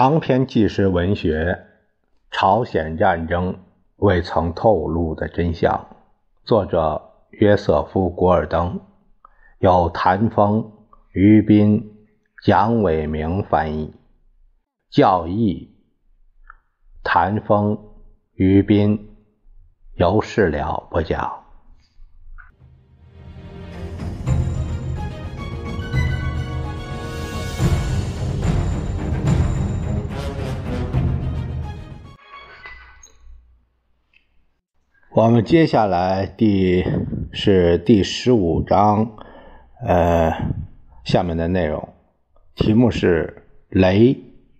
长篇纪实文学《朝鲜战争未曾透露的真相》，作者约瑟夫·古尔登，由谭峰、于斌、蒋伟明翻译，教义谭峰、于斌由事了播讲。我们接下来第是第十五章，呃，下面的内容，题目是雷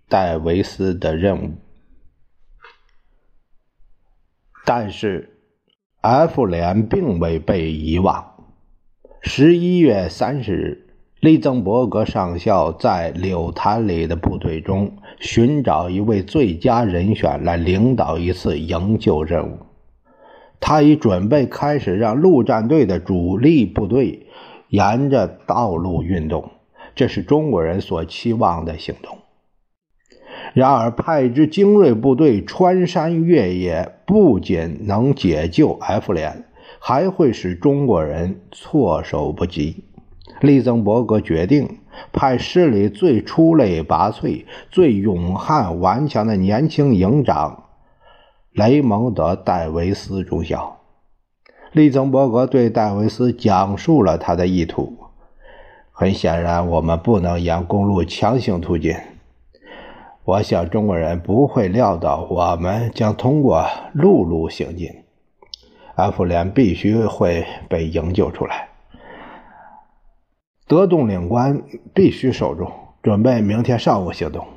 戴维斯的任务。但是，F 连并未被遗忘。十一月三十日，利曾伯格上校在柳潭里的部队中寻找一位最佳人选来领导一次营救任务。他已准备开始让陆战队的主力部队沿着道路运动，这是中国人所期望的行动。然而，派一支精锐部队穿山越野，不仅能解救 F 连，还会使中国人措手不及。利曾伯格决定派师里最出类拔萃、最勇悍顽强的年轻营长。雷蒙德·戴维斯中校，利曾伯格对戴维斯讲述了他的意图。很显然，我们不能沿公路强行突进。我想，中国人不会料到我们将通过陆路行进。F 连必须会被营救出来。德东领官必须守住，准备明天上午行动。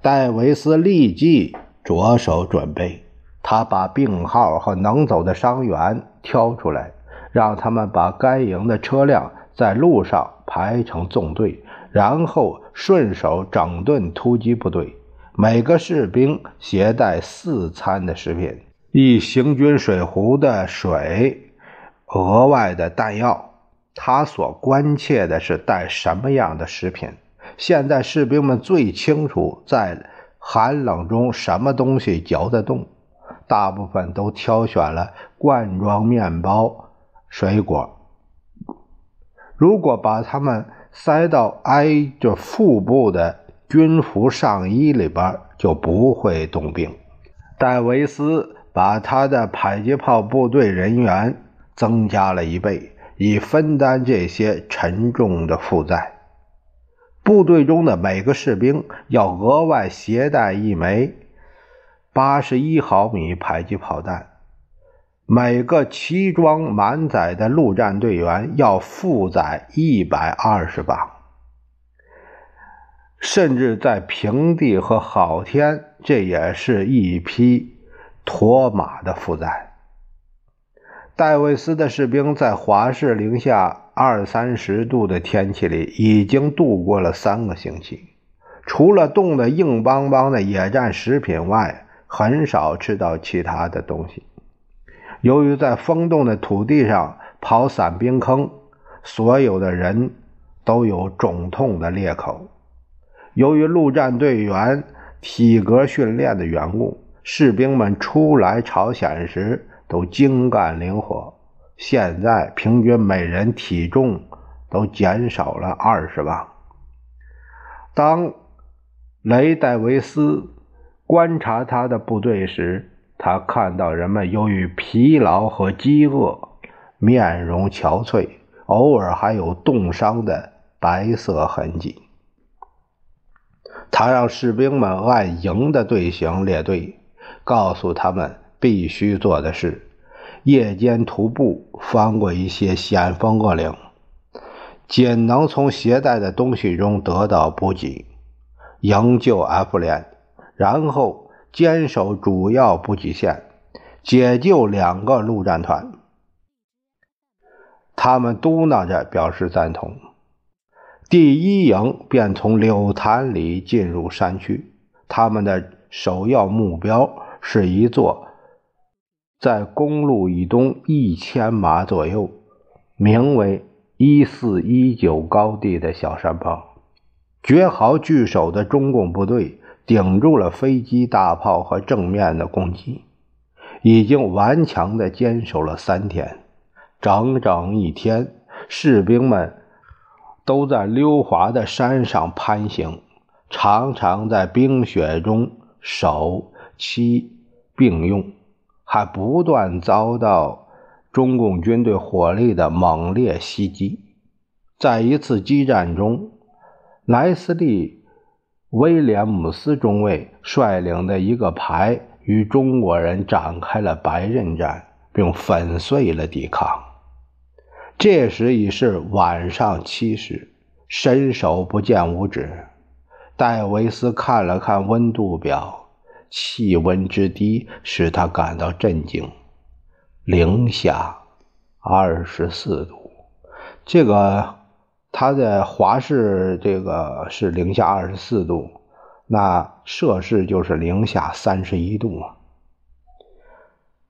戴维斯立即。着手准备，他把病号和能走的伤员挑出来，让他们把该营的车辆在路上排成纵队，然后顺手整顿突击部队。每个士兵携带四餐的食品，一行军水壶的水，额外的弹药。他所关切的是带什么样的食品。现在士兵们最清楚在。寒冷中，什么东西嚼得动？大部分都挑选了罐装面包、水果。如果把它们塞到挨着腹部的军服上衣里边，就不会冻病。戴维斯把他的迫击炮部队人员增加了一倍，以分担这些沉重的负载。部队中的每个士兵要额外携带一枚八十一毫米迫击炮弹，每个齐装满载的陆战队员要负载一百二十磅，甚至在平地和好天，这也是一匹驮马的负载。戴维斯的士兵在华氏零下二三十度的天气里已经度过了三个星期，除了冻得硬邦邦的野战食品外，很少吃到其他的东西。由于在封冻的土地上刨散冰坑，所有的人都有肿痛的裂口。由于陆战队员体格训练的缘故，士兵们初来朝鲜时。都精干灵活，现在平均每人体重都减少了二十磅。当雷戴维斯观察他的部队时，他看到人们由于疲劳和饥饿，面容憔悴，偶尔还有冻伤的白色痕迹。他让士兵们按营的队形列队，告诉他们。必须做的事：夜间徒步翻过一些险峰恶岭，仅能从携带的东西中得到补给，营救 F 连，然后坚守主要补给线，解救两个陆战团。他们嘟囔着表示赞同。第一营便从柳潭里进入山区，他们的首要目标是一座。在公路以东一千码左右，名为一四一九高地的小山包，绝好据守的中共部队顶住了飞机、大炮和正面的攻击，已经顽强地坚守了三天，整整一天，士兵们都在溜滑的山上攀行，常常在冰雪中手七并用，还不断遭到中共军队火力的猛烈袭击。在一次激战中。莱斯利·威廉姆斯中尉率领的一个排与中国人展开了白刃战，并粉碎了抵抗。这时已是晚上七时，伸手不见五指。戴维斯看了看温度表，气温之低使他感到震惊：零下二十四度。这个。他的华氏这个是零下二十四度，那摄氏就是零下三十一度啊！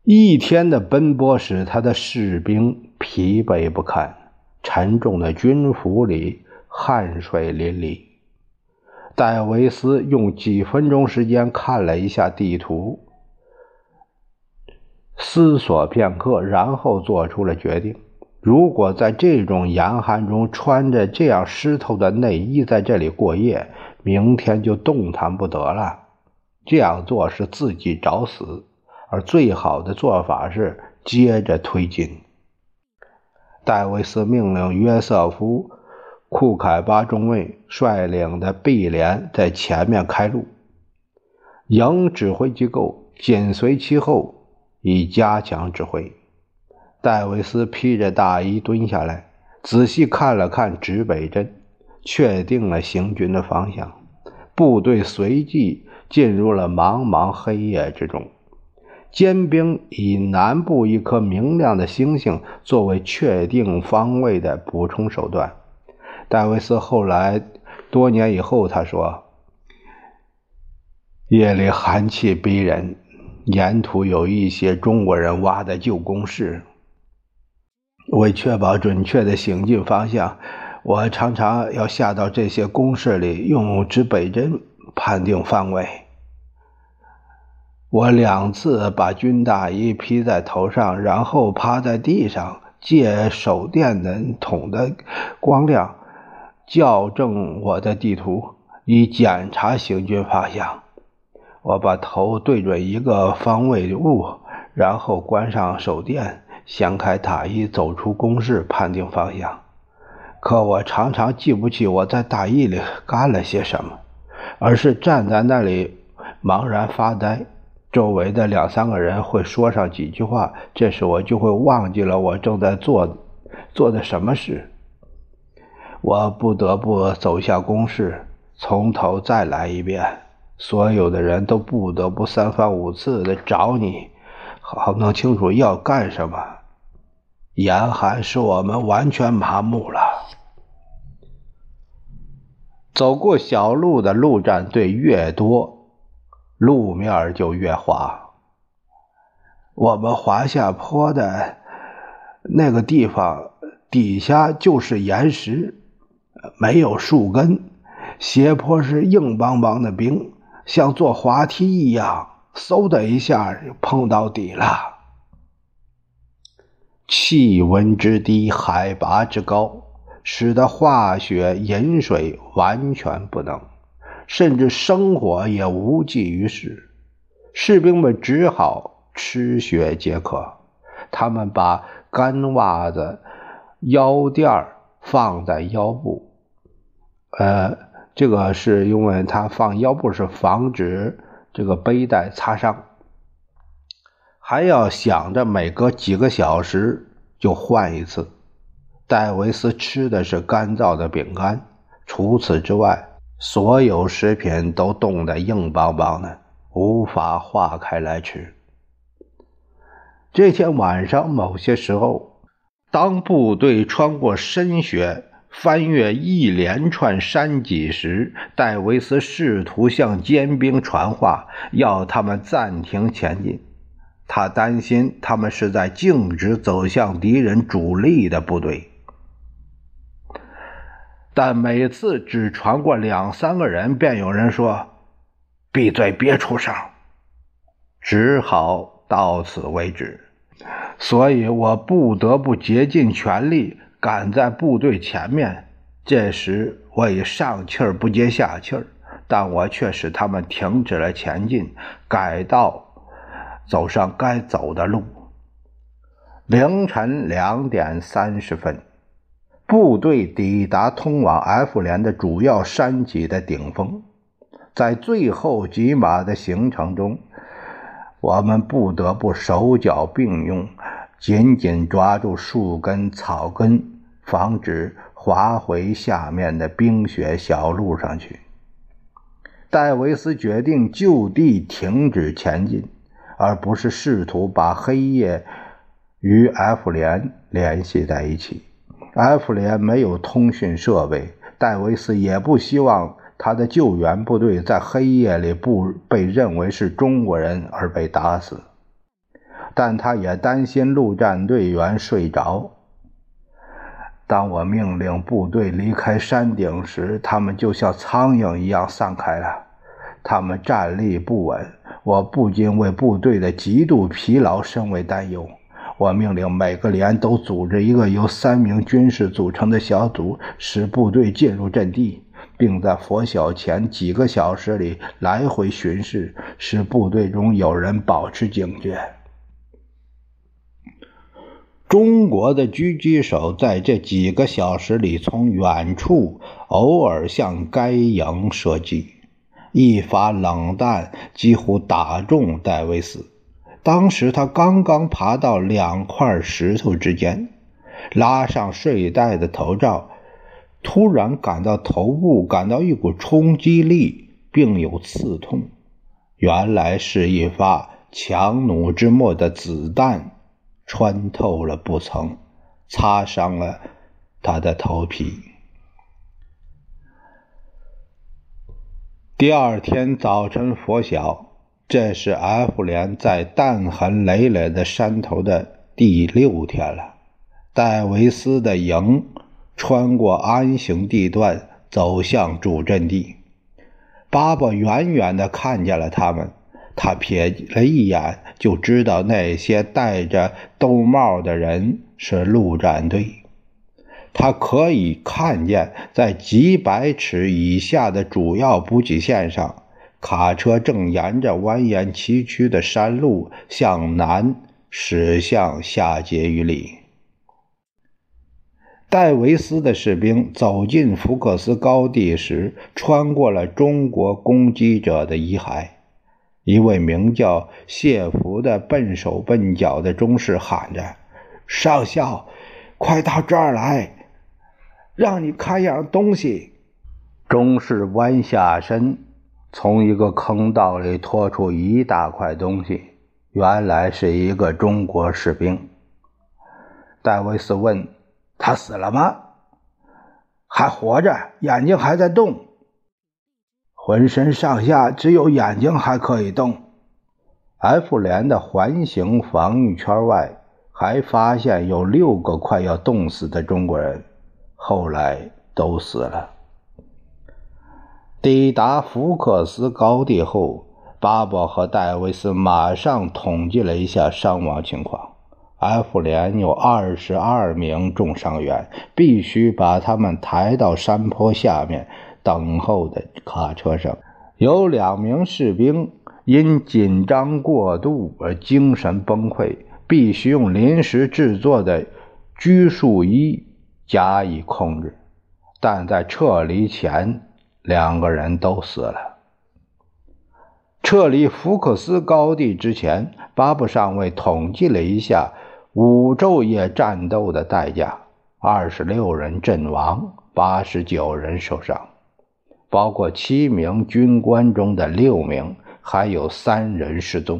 一天的奔波使他的士兵疲惫不堪，沉重的军服里汗水淋漓。戴维斯用几分钟时间看了一下地图，思索片刻，然后做出了决定。如果在这种严寒中穿着这样湿透的内衣在这里过夜，明天就动弹不得了。这样做是自己找死，而最好的做法是接着推进。戴维斯命令约瑟夫·库凯巴中尉率领的 B 连在前面开路，营指挥机构紧随其后，以加强指挥。戴维斯披着大衣蹲下来，仔细看了看指北针，确定了行军的方向。部队随即进入了茫茫黑夜之中。尖兵以南部一颗明亮的星星作为确定方位的补充手段。戴维斯后来多年以后他说：“夜里寒气逼人，沿途有一些中国人挖的旧工事。”为确保准确的行进方向，我常常要下到这些工事里，用指北针判定方位。我两次把军大衣披在头上，然后趴在地上，借手电筒的光亮校正我的地图，以检查行军方向。我把头对准一个方位物，然后关上手电。掀开大衣，走出工事，判定方向。可我常常记不起我在大衣里干了些什么，而是站在那里茫然发呆。周围的两三个人会说上几句话，这时我就会忘记了我正在做做的什么事。我不得不走下工事，从头再来一遍。所有的人都不得不三番五次的找你。好弄清楚要干什么。严寒使我们完全麻木了。走过小路的陆战队越多，路面就越滑。我们滑下坡的那个地方底下就是岩石，没有树根，斜坡是硬邦邦的冰，像坐滑梯一样。嗖的一下就碰到底了。气温之低，海拔之高，使得化学饮水完全不能，甚至生火也无济于事。士兵们只好吃血解渴。他们把干袜子、腰垫放在腰部，呃，这个是因为他放腰部是防止。这个背带擦伤，还要想着每隔几个小时就换一次。戴维斯吃的是干燥的饼干，除此之外，所有食品都冻得硬邦邦的，无法化开来吃。这天晚上，某些时候，当部队穿过深雪。翻越一连串山脊时，戴维斯试图向尖兵传话，要他们暂停前进。他担心他们是在径直走向敌人主力的部队。但每次只传过两三个人，便有人说：“闭嘴，别出声。”只好到此为止。所以我不得不竭尽全力赶在部队前面。这时我已上气儿不接下气儿，但我却使他们停止了前进，改道走上该走的路。凌晨两点三十分。部队抵达通往 F 连的主要山脊的顶峰，在最后几码的行程中，我们不得不手脚并用，紧紧抓住树根、草根，防止滑回下面的冰雪小路上去。戴维斯决定就地停止前进，而不是试图把黑夜与 F 连联系在一起。F 连没有通讯设备，戴维斯也不希望他的救援部队在黑夜里不被认为是中国人而被打死，但他也担心陆战队员睡着。当我命令部队离开山顶时，他们就像苍蝇一样散开了，他们站立不稳。我不禁为部队的极度疲劳深为担忧。我命令每个连都组织一个由三名军士组成的小组，使部队进入阵地，并在拂晓前几个小时里来回巡视，使部队中有人保持警觉。中国的狙击手在这几个小时里从远处偶尔向该营射击，一发冷弹几乎打中戴维斯。当时他刚刚爬到两块石头之间，拉上睡袋的头罩，突然感到头部感到一股冲击力，并有刺痛。原来是一发强弩之末的子弹穿透了布层，擦伤了他的头皮。第二天早晨拂晓。这是 F 连在弹痕累累的山头的第六天了。戴维斯的营穿过安行地段，走向主阵地。巴巴远远地看见了他们，他瞥了一眼，就知道那些戴着兜帽的人是陆战队。他可以看见，在几百尺以下的主要补给线上。卡车正沿着蜿蜒崎岖的山路向南驶向下碣隅里。戴维斯的士兵走进福克斯高地时，穿过了中国攻击者的遗骸。一位名叫谢福的笨手笨脚的中士喊着：“上校，快到这儿来，让你看样东西。”中士弯下身。从一个坑道里拖出一大块东西，原来是一个中国士兵。戴维斯问：“他死了吗？”“还活着，眼睛还在动，浑身上下只有眼睛还可以动。”F 连的环形防御圈外还发现有六个快要冻死的中国人，后来都死了。抵达福克斯高地后，巴伯和戴维斯马上统计了一下伤亡情况。F 连有二十二名重伤员，必须把他们抬到山坡下面等候的卡车上。有两名士兵因紧张过度而精神崩溃，必须用临时制作的拘束衣加以控制，但在撤离前。两个人都死了。撤离福克斯高地之前，巴布上尉统计了一下五昼夜战斗的代价：二十六人阵亡，八十九人受伤，包括七名军官中的六名，还有三人失踪。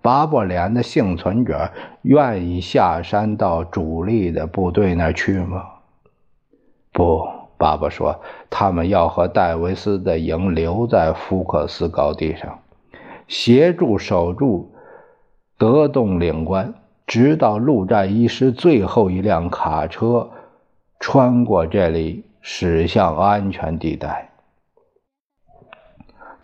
巴布连的幸存者愿意下山到主力的部队那去吗？不。爸爸说：“他们要和戴维斯的营留在福克斯高地上，协助守住德洞岭关，直到陆战一师最后一辆卡车穿过这里驶向安全地带。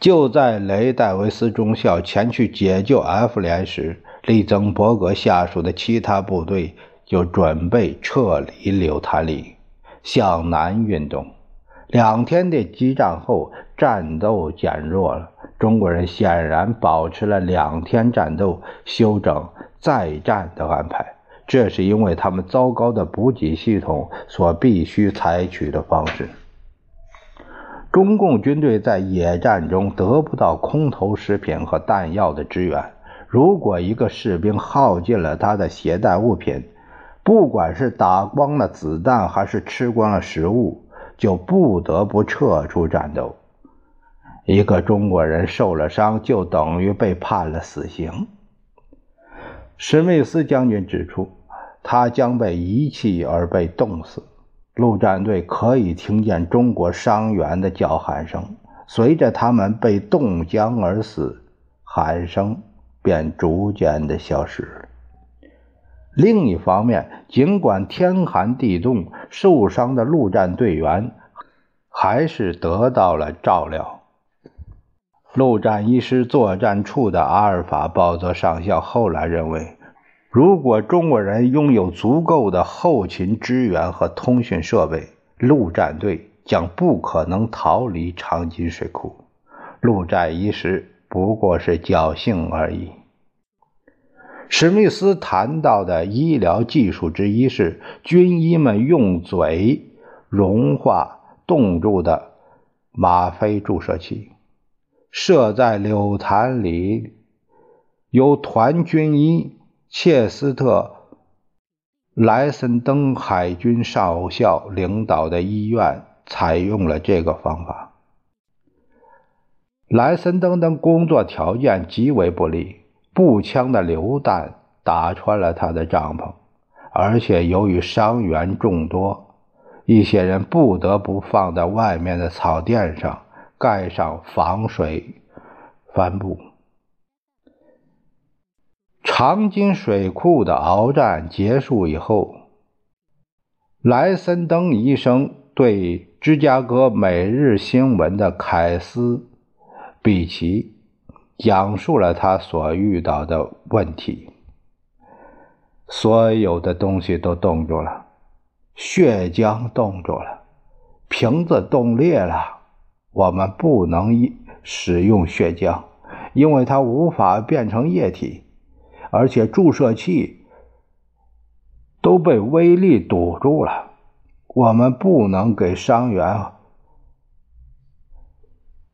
就在雷戴维斯中校前去解救 F 连时，利曾伯格下属的其他部队就准备撤离柳潭里，向南运动。两天的激战后，战斗减弱了。中国人显然保持了两天战斗休整再战的安排，这是因为他们糟糕的补给系统所必须采取的方式。中共军队在野战中得不到空投食品和弹药的支援。如果一个士兵耗尽了他的携带物品，不管是打光了子弹还是吃光了食物，就不得不撤出战斗。一个中国人受了伤，就等于被判了死刑。史密斯将军指出，他将被遗弃而被冻死。陆战队可以听见中国伤员的叫喊声，随着他们被冻僵而死，喊声便逐渐的消失了。另一方面，尽管天寒地冻，受伤的陆战队员还是得到了照料。陆战一师作战处的阿尔法鲍泽上校后来认为。如果中国人拥有足够的后勤支援和通讯设备，陆战队将不可能逃离长津水库。陆战一时不过是侥幸而已。史密斯谈到的医疗技术之一是军医们用嘴融化冻住的吗啡注射器，设在柳潭里，由团军医。切斯特·莱森登海军少校领导的医院采用了这个方法。莱森登的工作条件极为不利，步枪的榴弹打穿了他的帐篷，而且由于伤员众多，一些人不得不放在外面的草垫上盖上防水帆布。长津水库的鏖战结束以后，莱森登医生对芝加哥每日新闻的凯斯·比奇讲述了他所遇到的问题。所有的东西都冻住了，血浆冻住了，瓶子冻裂了。我们不能使用血浆，因为它无法变成液体。而且注射器都被威力堵住了，我们不能给伤员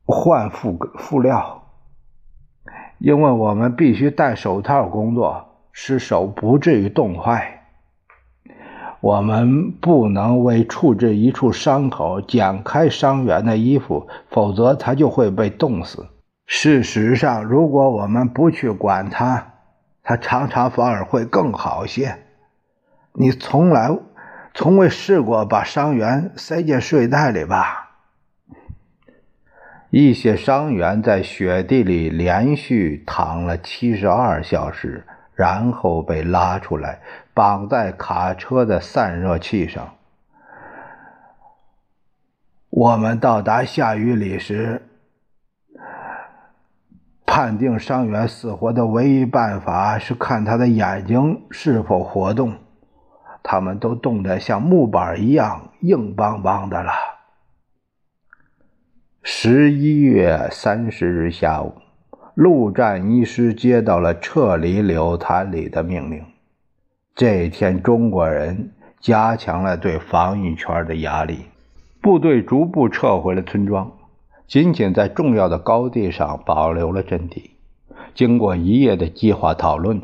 换副副料，因为我们必须戴手套工作，使手不至于冻坏。我们不能为处置一处伤口剪开伤员的衣服，否则他就会被冻死。事实上，如果我们不去管他，他常常反而会更好些。你从来从未试过把伤员塞进睡袋里吧？一些伤员在雪地里连续躺了七十二小时，然后被拉出来，绑在卡车的散热器上。我们到达下雨里时。判定伤员死活的唯一办法是看他的眼睛是否活动，他们都冻得像木板一样硬邦邦的了。十一月三十日下午，陆战一师接到了撤离柳潭里的命令。这一天，中国人加强了对防御圈的压力，部队逐步撤回了村庄。仅仅在重要的高地上保留了阵地。经过一夜的计划讨论，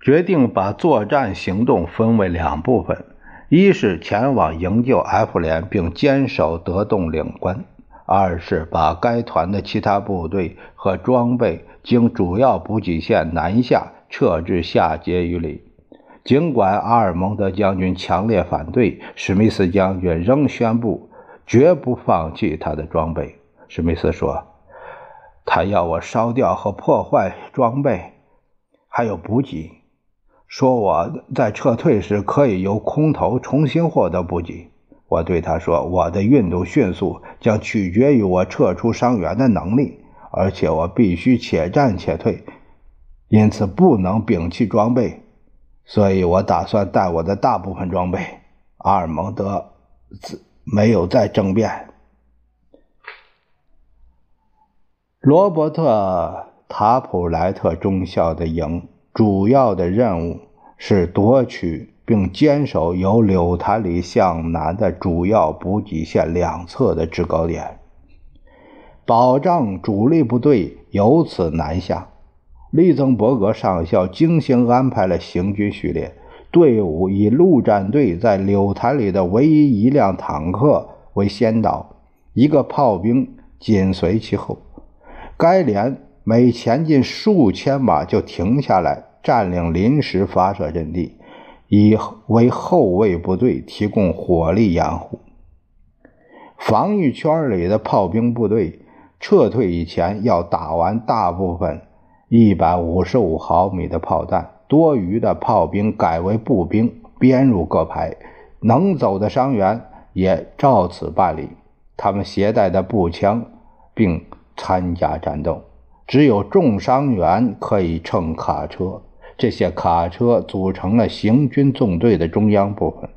决定把作战行动分为两部分：一是前往营救 F 连并坚守德栋领关；二是把该团的其他部队和装备经主要补给线南下，撤至下碣隅里。尽管阿尔蒙德将军强烈反对，史密斯将军仍宣布。绝不放弃他的装备，史密斯说：“他要我烧掉和破坏装备，还有补给。说我在撤退时可以由空投重新获得补给。我对他说：“我的运动迅速将取决于我撤出伤员的能力，而且我必须且战且退，因此不能摒弃装备。所以我打算带我的大部分装备。”阿尔蒙德没有再争辩。罗伯特·塔普莱特中校的营主要的任务是夺取。并坚守由柳潭里向南的主要补给线两侧的制高点，保障主力部队由此南下。利曾伯格上校精心安排了行军序列，队伍以陆战队在柳潭里的唯一一辆坦克为先导，一个炮兵紧随其后。该连每前进数千码就停下来，占领临时发射阵地。以为后卫部队提供火力掩护。防御圈里的炮兵部队撤退以前要打完大部分155毫米的炮弹，多余的炮兵改为步兵编入各排，能走的伤员也照此办理。他们携带的步枪并参加战斗，只有重伤员可以乘卡车。这些卡车组成了行军纵队的中央部分。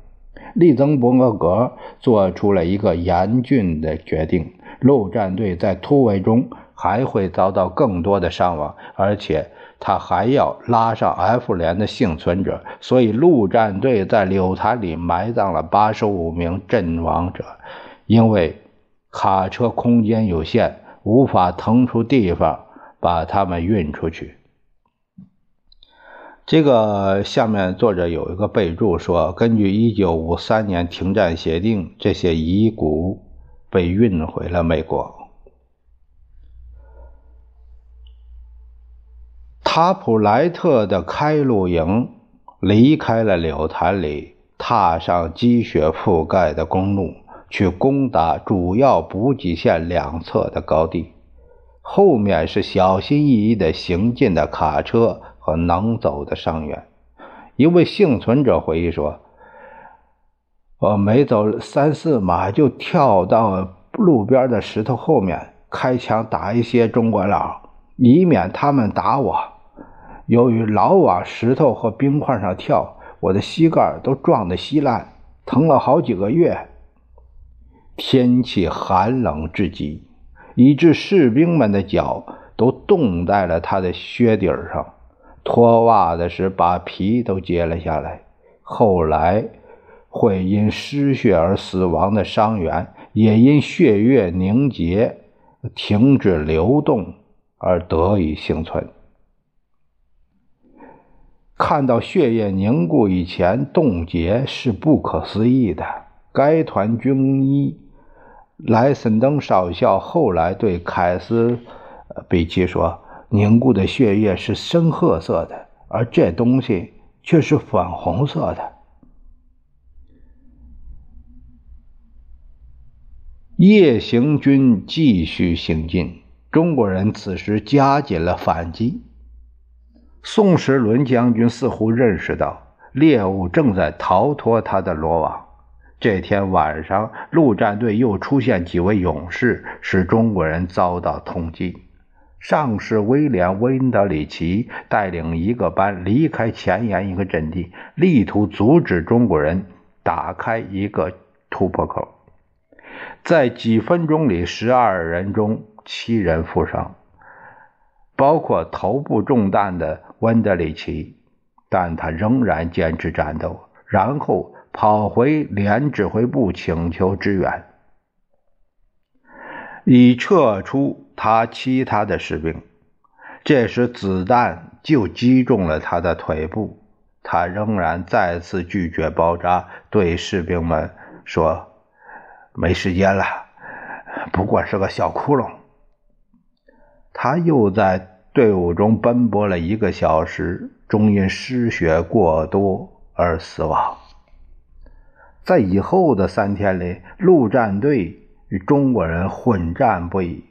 利曾伯格做出了一个严峻的决定：陆战队在突围中还会遭到更多的伤亡，而且他还要拉上 F 连的幸存者。所以，陆战队在柳潭里埋葬了八十五名阵亡者，因为卡车空间有限，无法腾出地方把他们运出去。这个下面作者有一个备注说，根据1953年停战协定，这些遗骨被运回了美国。塔普莱特的开路营离开了柳潭里，踏上积雪覆盖的公路，去攻打主要补给线两侧的高地。后面是小心翼翼的行进的卡车。和能走的伤员，一位幸存者回忆说：“我没走三四码就跳到路边的石头后面，开枪打一些中国佬，以免他们打我。由于老往石头和冰块上跳，我的膝盖都撞得稀烂，疼了好几个月。天气寒冷至极，以致士兵们的脚都冻在了他的靴底上。”脱袜子时把皮都揭了下来。后来，会因失血而死亡的伤员，也因血液凝结、停止流动而得以幸存。看到血液凝固以前冻结是不可思议的。该团军医莱森登少校后来对凯斯比奇说。凝固的血液是深褐色的，而这东西却是粉红色的。夜行军继续行进，中国人此时加紧了反击。宋时轮将军似乎认识到猎物正在逃脱他的罗网。这天晚上，陆战队又出现几位勇士，使中国人遭到通缉。上士威廉·温德里奇带领一个班离开前沿一个阵地，力图阻止中国人打开一个突破口。在几分钟里，十二人中七人负伤，包括头部中弹的温德里奇，但他仍然坚持战斗，然后跑回连指挥部请求支援。已撤出他其他的士兵，这时子弹就击中了他的腿部，他仍然再次拒绝包扎，对士兵们说：“没时间了，不过是个小窟窿。”他又在队伍中奔波了一个小时，终因失血过多而死亡。在以后的三天里，陆战队。与中国人混战不已，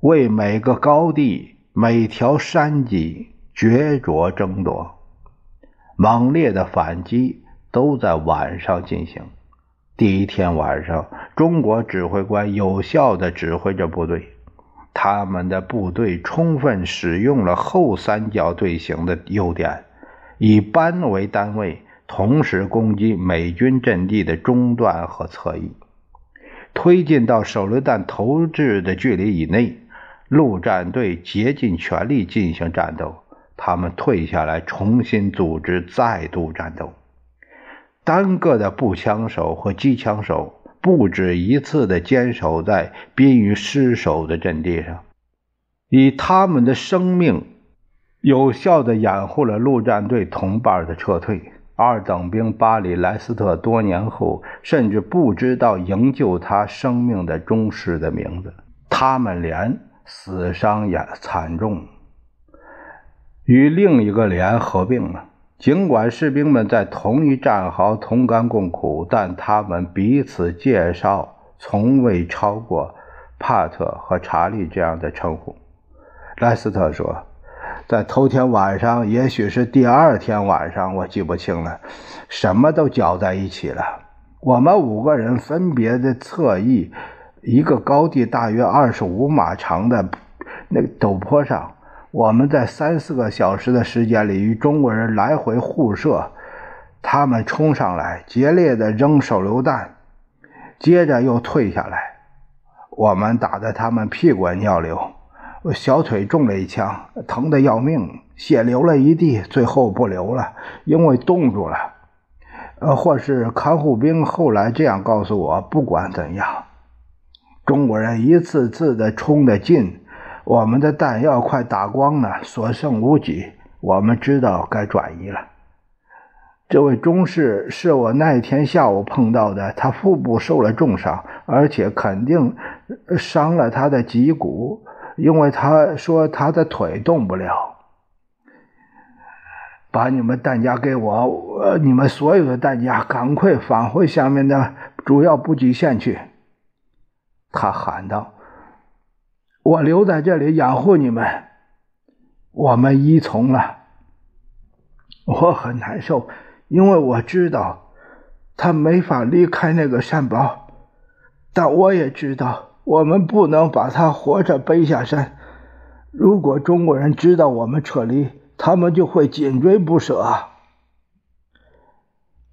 为每个高地、每条山脊决着争夺。猛烈的反击都在晚上进行。第一天晚上，中国指挥官有效地指挥着部队，他们的部队充分使用了后三角队形的优点，以班为单位，同时攻击美军阵地的中段和侧翼，推进到手榴弹投掷的距离以内。陆战队竭尽全力进行战斗，他们退下来，重新组织，再度战斗。单个的步枪手和机枪手不止一次地坚守在濒于失守的阵地上，以他们的生命有效地掩护了陆战队同伴的撤退。二等兵巴里莱斯特多年后甚至不知道营救他生命的中士的名字，他们连死伤也惨重，与另一个连合并了。尽管士兵们在同一战壕同甘共苦，但他们彼此介绍从未超过帕特和查理这样的称呼。莱斯特说：“在头天晚上，也许是第二天晚上，我记不清了，什么都搅在一起了。我们五个人分别的侧翼，一个高地大约二十五码长的那个陡坡上。”我们在三四个小时的时间里与中国人来回互射，他们冲上来，激烈的扔手榴弹，接着又退下来。我们打得他们屁滚尿流，小腿中了一枪，疼得要命，血流了一地，最后不流了，因为冻住了。呃，或是看护兵后来这样告诉我：不管怎样，中国人一次次的冲得近。我们的弹药快打光了，所剩无几。我们知道该转移了。这位中士是我那天下午碰到的，他腹部受了重伤，而且肯定伤了他的脊骨，因为他说他的腿动不了。把你们弹夹给我，呃你们所有的弹夹，赶快返回下面的主要补给线去。他喊道。我留在这里养护你们，我们依从了。我很难受，因为我知道他没法离开那个山包，但我也知道我们不能把他活着背下山。如果中国人知道我们撤离，他们就会紧追不舍。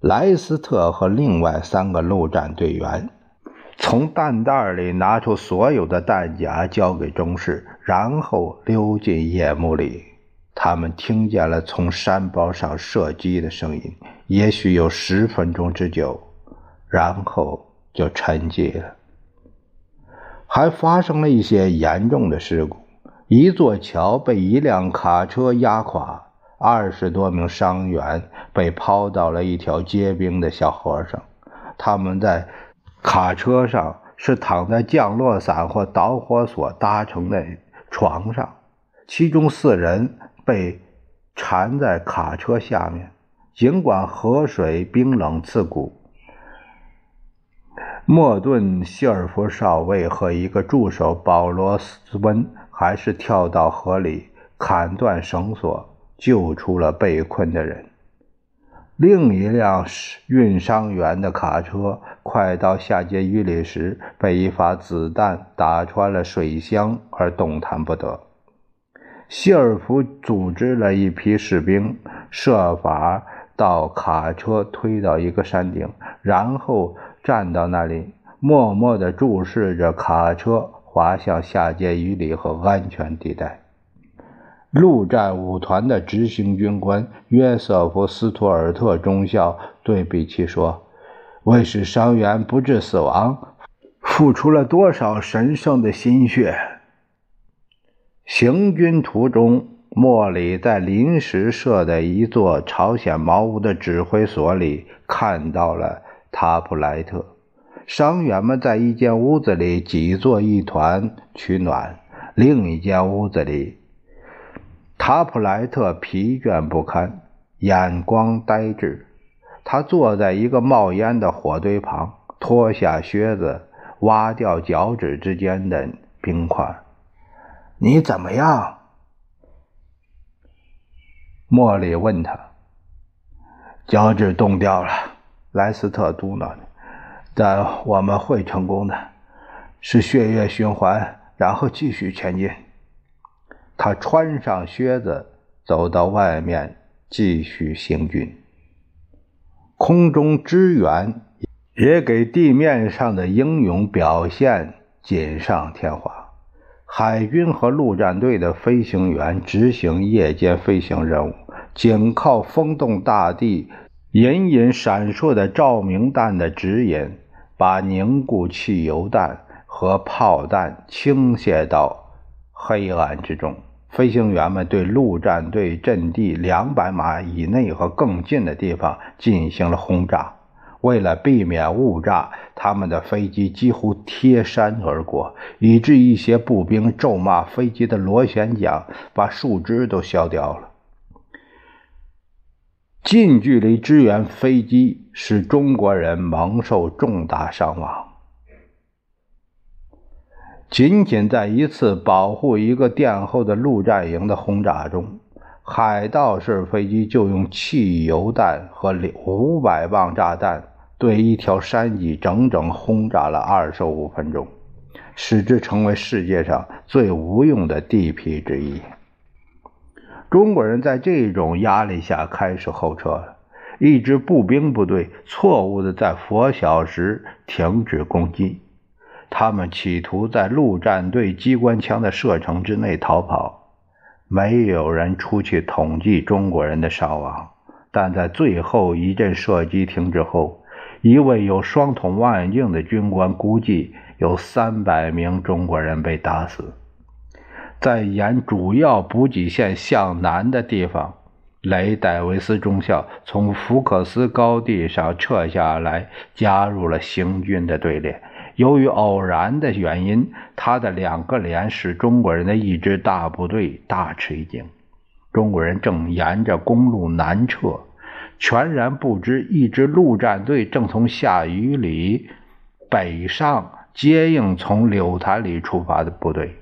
莱斯特和另外三个陆战队员。从弹袋里拿出所有的弹夹，交给中士，然后溜进夜幕里。他们听见了从山包上射击的声音，也许有十分钟之久，然后就沉寂了。还发生了一些严重的事故：一座桥被一辆卡车压垮，二十多名伤员被抛到了一条结冰的小河上。他们在。卡车上是躺在降落伞或导火索搭成的床上，其中四人被缠在卡车下面。尽管河水冰冷刺骨，莫顿·希尔夫少尉和一个助手保罗斯温还是跳到河里，砍断绳索，救出了被困的人。另一辆运伤员的卡车快到下碣隅里时，被一发子弹打穿了水箱，而动弹不得。希尔弗组织了一批士兵，设法到卡车推到一个山顶，然后站到那里，默默地注视着卡车滑向下碣隅里和安全地带。陆战五团的执行军官约瑟夫·斯图尔特中校对比奇说：“为使伤员不致死亡，付出了多少神圣的心血。”行军途中，莫里在临时设的一座朝鲜茅屋的指挥所里看到了塔普莱特。伤员们在一间屋子里挤作一团取暖，另一间屋子里。塔普莱特疲倦不堪，眼光呆滞。他坐在一个冒烟的火堆旁，脱下靴子，挖掉脚趾之间的冰块。“你怎么样？”莫里问他。“脚趾冻掉了。”莱斯特嘟囔着。“但我们会成功的，是血液循环，然后继续前进。他穿上靴子，走到外面，继续行军。空中支援也给地面上的英勇表现锦上添花。海军和陆战队的飞行员执行夜间飞行任务，仅靠风动大地、隐隐闪烁的照明弹的指引，把凝固汽油弹和炮弹倾泻到黑暗之中。飞行员们对陆战队阵地两百码以内和更近的地方进行了轰炸。为了避免误炸，他们的飞机几乎贴山而过，以致一些步兵咒骂飞机的螺旋桨把树枝都削掉了。近距离支援飞机使中国人蒙受重大伤亡。仅仅在一次保护一个殿后的陆战营的轰炸中，海盗式飞机就用汽油弹和五百磅炸弹对一条山脊整整轰炸了二十五分钟，使之成为世界上最无用的地皮之一。中国人在这种压力下开始后撤了。一支步兵部队错误地在拂晓时停止攻击。他们企图在陆战队机关枪的射程之内逃跑，没有人出去统计中国人的伤亡。但在最后一阵射击停止后，一位有双筒望远镜的军官估计有三百名中国人被打死。在沿主要补给线向南的地方，雷戴维斯中校从福克斯高地上撤下来，加入了行军的队列。由于偶然的原因，他的两个连使中国人的一支大部队大吃一惊。中国人正沿着公路南撤，全然不知一支陆战队正从下雨里北上接应从柳潭里出发的部队。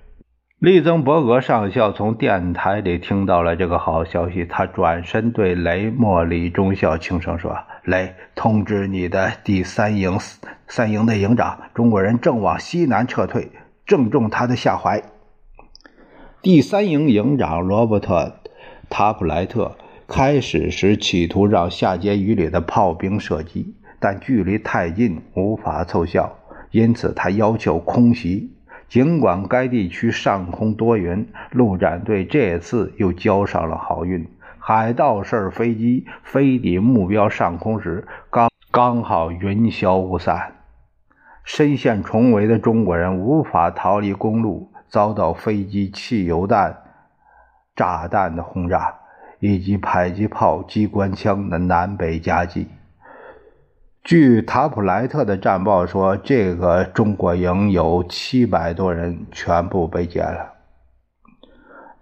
利曾伯格上校从电台里听到了这个好消息，他转身对雷莫里中校轻声说：“雷，通知你的第三营三营的营长，中国人正往西南撤退，正中他的下怀。”第三营营长罗伯特·塔普莱特开始时企图让下碣隅里的炮兵射击，但距离太近，无法凑效，因此他要求空袭。尽管该地区上空多云，陆战队这次又交上了好运。海盗式飞机飞抵目标上空时，刚刚好云消雾散。深陷重围的中国人无法逃离公路，遭到飞机、汽油弹、炸弹的轰炸，以及迫击炮、机关枪的南北夹击。据塔普莱特的战报说，这个中国营有七百多人，全部被歼了。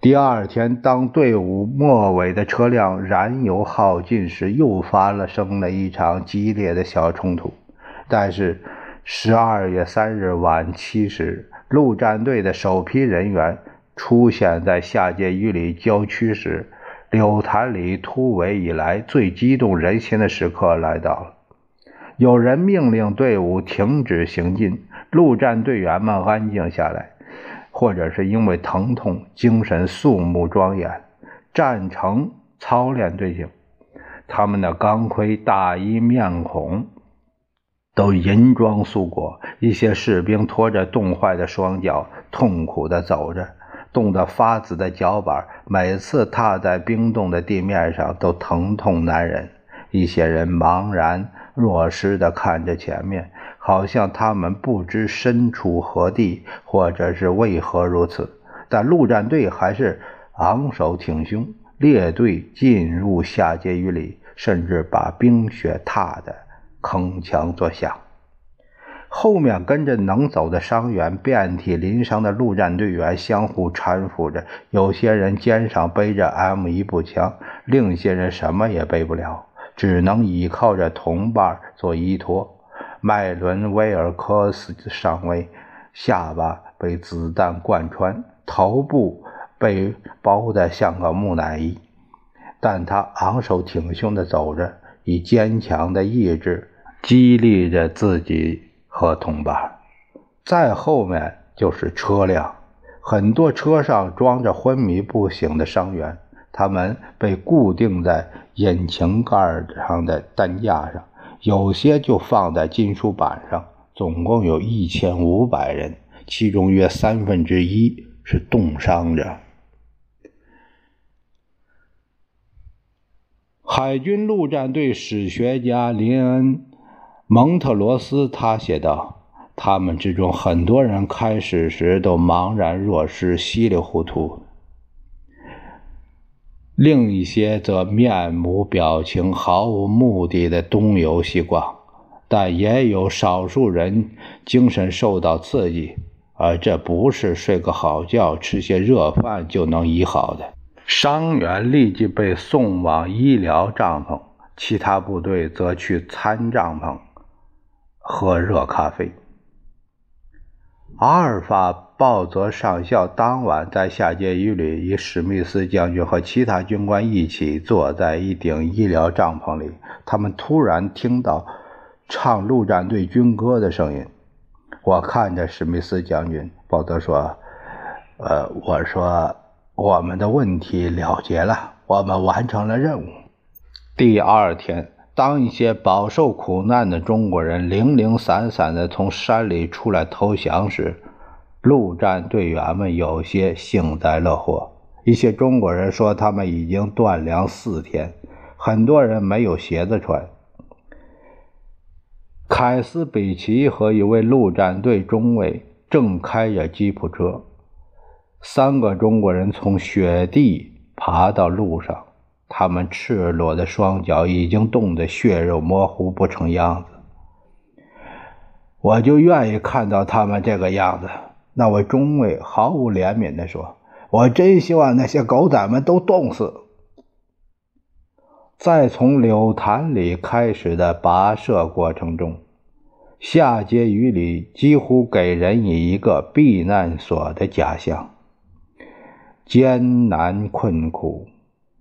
第二天，当队伍末尾的车辆燃油耗尽时，又发生了一场激烈的小冲突。但是，十二月三日晚七时，陆战队的首批人员出现在下界隅里郊区时，柳潭里突围以来最激动人心的时刻来到了。有人命令队伍停止行进，陆战队员们安静下来，或者是因为疼痛，精神肃穆庄严，站成操练队形。他们的钢盔、大衣、面孔都银装素裹。一些士兵拖着冻坏的双脚，痛苦地走着，冻得发紫的脚板，每次踏在冰冻的地面上都疼痛难忍。一些人茫然。若失地看着前面，好像他们不知身处何地，或者是为何如此。但陆战队还是昂首挺胸，列队进入下碣隅里，甚至把冰雪踏得铿锵作响。后面跟着能走的伤员，遍体鳞伤的陆战队员相互搀扶着，有些人肩上背着 M1 步枪，另一些人什么也背不了。只能依靠着同伴做依托。麦伦·威尔科斯上尉下巴被子弹贯穿，头部被包得像个木乃伊，但他昂首挺胸地走着，以坚强的意志激励着自己和同伴。再后面就是车辆，很多车上装着昏迷不醒的伤员，他们被固定在引擎盖上的担架上，有些就放在金属板上。总共有一千五百人，其中约三分之一是冻伤着。海军陆战队史学家林恩·蒙特罗斯他写道：“他们之中很多人开始时都茫然若失、稀里糊涂；另一些则面无表情、毫无目的的东游西逛。但也有少数人精神受到刺激，而这不是睡个好觉、吃些热饭就能医好的。”伤员立即被送往医疗帐篷，其他部队则去参帐篷喝热咖啡。阿尔法鲍泽上校当晚在下碣隅里与史密斯将军和其他军官一起坐在一顶医疗帐篷里，他们突然听到唱陆战队军歌的声音。我看着史密斯将军，鲍泽说：“呃，我说。”我们的问题了结了，我们完成了任务。第二天，当一些饱受苦难的中国人零零散散地从山里出来投降时，陆战队员们有些幸灾乐祸。一些中国人说他们已经断粮四天，很多人没有鞋子穿。凯斯比奇和一位陆战队中尉正开着吉普车。三个中国人从雪地爬到路上，他们赤裸的双脚已经冻得血肉模糊不成样子。我就愿意看到他们这个样子。那位中尉毫无怜悯地说：“我真希望那些狗仔们都冻死。”在从柳潭里开始的跋涉过程中，下碣隅里几乎给人以一个避难所的假象。艰难困苦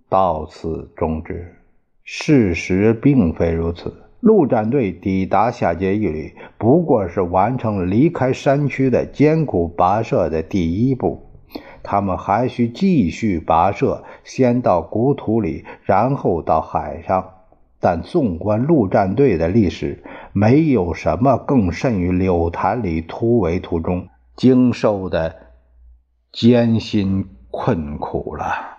到此终止。事实并非如此。陆战队抵达下碣隅里，不过是完成了离开山区的艰苦跋涉的第一步。他们还需继续跋涉，先到古土里，然后到海上。但纵观陆战队的历史，没有什么更甚于柳潭里突围途中经受的艰辛。困苦了。